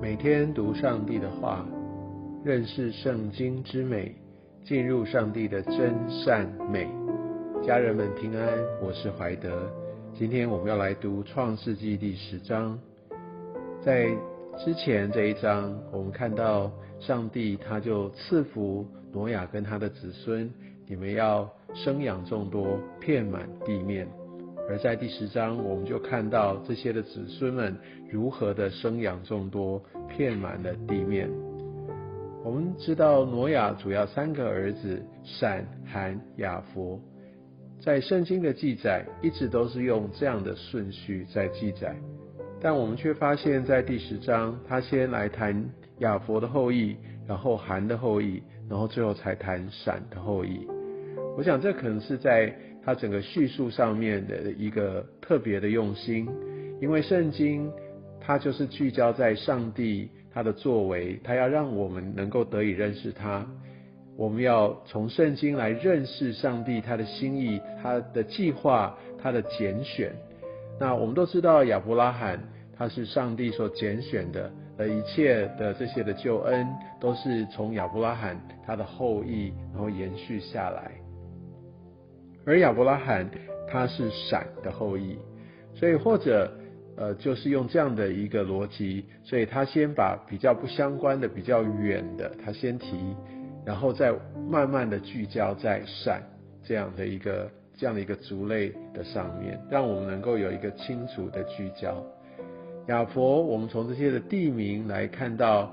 每天读上帝的话，认识圣经之美，进入上帝的真善美。家人们平安，我是怀德。今天我们要来读创世纪第十章。在之前这一章，我们看到上帝他就赐福挪亚跟他的子孙，你们要生养众多，遍满地面。而在第十章，我们就看到这些的子孙们如何的生养众多，遍满了地面。我们知道挪亚主要三个儿子闪、含、雅佛，在圣经的记载一直都是用这样的顺序在记载，但我们却发现，在第十章，他先来谈雅佛的后裔，然后含的后裔，然后最后才谈闪的后裔。我想这可能是在。他整个叙述上面的一个特别的用心，因为圣经它就是聚焦在上帝他的作为，他要让我们能够得以认识他。我们要从圣经来认识上帝他的心意、他的计划、他的拣选。那我们都知道亚伯拉罕他是上帝所拣选的，而一切的这些的救恩都是从亚伯拉罕他的后裔然后延续下来。而亚伯拉罕他是闪的后裔，所以或者呃就是用这样的一个逻辑，所以他先把比较不相关的、比较远的他先提，然后再慢慢的聚焦在闪这样的一个这样的一个族类的上面，让我们能够有一个清楚的聚焦。亚佛，我们从这些的地名来看到，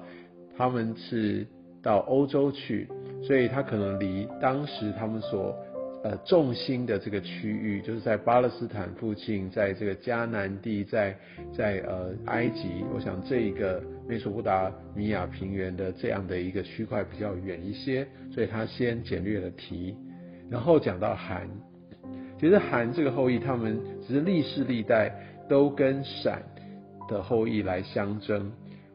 他们是到欧洲去，所以他可能离当时他们所呃，重心的这个区域就是在巴勒斯坦附近，在这个迦南地，在在呃埃及，我想这一个美索不达米亚平原的这样的一个区块比较远一些，所以他先简略的提，然后讲到韩，其实韩这个后裔，他们只是历世历代都跟闪的后裔来相争，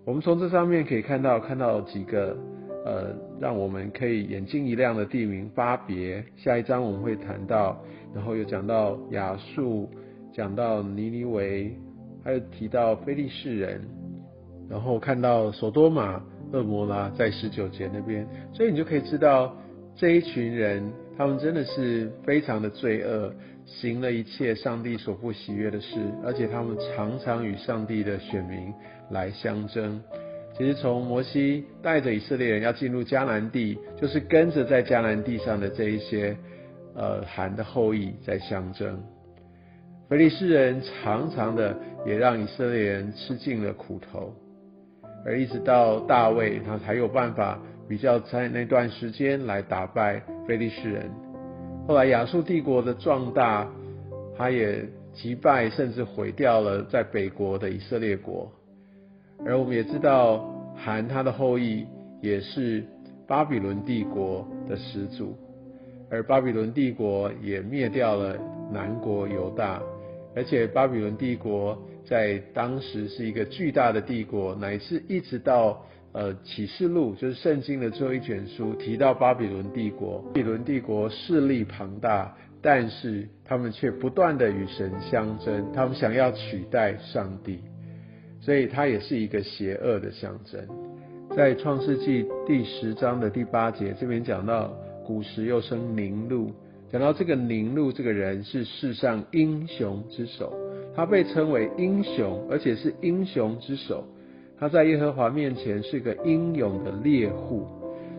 我们从这上面可以看到看到几个。呃，让我们可以眼睛一亮的地名巴别，下一章我们会谈到，然后又讲到亚述，讲到尼尼维，还有提到非利士人，然后看到索多玛、恶摩拉在十九节那边，所以你就可以知道这一群人，他们真的是非常的罪恶，行了一切上帝所不喜悦的事，而且他们常常与上帝的选民来相争。其实从摩西带着以色列人要进入迦南地，就是跟着在迦南地上的这一些呃韩的后裔在相争。腓利斯人常常的也让以色列人吃尽了苦头，而一直到大卫他才有办法比较在那段时间来打败腓利斯人。后来亚述帝国的壮大，他也击败甚至毁掉了在北国的以色列国。而我们也知道，韩他的后裔也是巴比伦帝国的始祖，而巴比伦帝国也灭掉了南国犹大，而且巴比伦帝国在当时是一个巨大的帝国，乃至一直到呃启示录，就是圣经的最后一卷书提到巴比伦帝国，巴比伦帝国势力庞大，但是他们却不断的与神相争，他们想要取代上帝。所以它也是一个邪恶的象征。在创世纪第十章的第八节，这边讲到古时又生宁禄，讲到这个宁禄这个人是世上英雄之首，他被称为英雄，而且是英雄之首。他在耶和华面前是个英勇的猎户，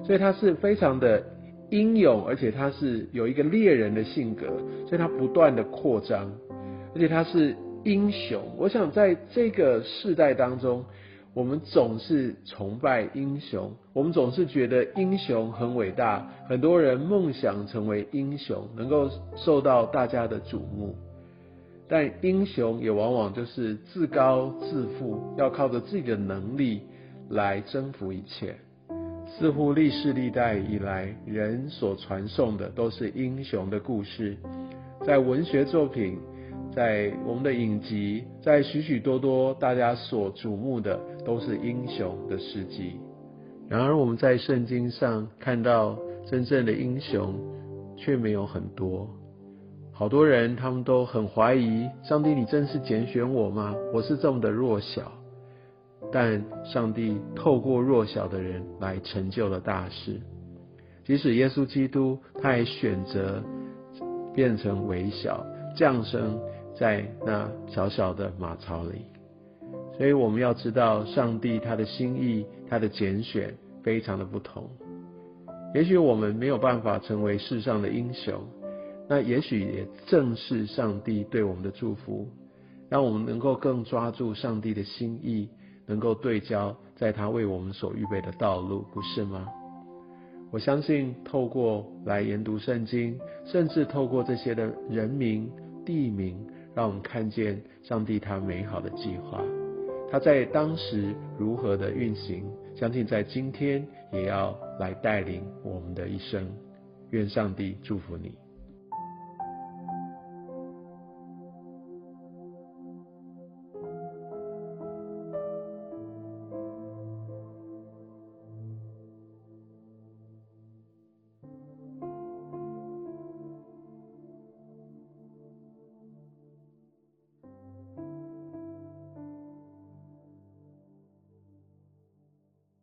所以他是非常的英勇，而且他是有一个猎人的性格，所以他不断的扩张，而且他是。英雄，我想在这个世代当中，我们总是崇拜英雄，我们总是觉得英雄很伟大，很多人梦想成为英雄，能够受到大家的瞩目。但英雄也往往就是自高自负，要靠着自己的能力来征服一切。似乎历世历代以来，人所传颂的都是英雄的故事，在文学作品。在我们的影集，在许许多多大家所瞩目的都是英雄的事迹。然而我们在圣经上看到真正的英雄却没有很多。好多人他们都很怀疑：上帝，你真是拣选我吗？我是这么的弱小。但上帝透过弱小的人来成就了大事。即使耶稣基督，他也选择变成微小，降生在那小小的马槽里。所以我们要知道，上帝他的心意，他的拣选非常的不同。也许我们没有办法成为世上的英雄，那也许也正是上帝对我们的祝福，让我们能够更抓住上帝的心意，能够对焦在他为我们所预备的道路，不是吗？我相信透过来研读圣经，甚至透过这些的人名、地名，让我们看见上帝他美好的计划。他在当时如何的运行，相信在今天也要来带领我们的一生。愿上帝祝福你。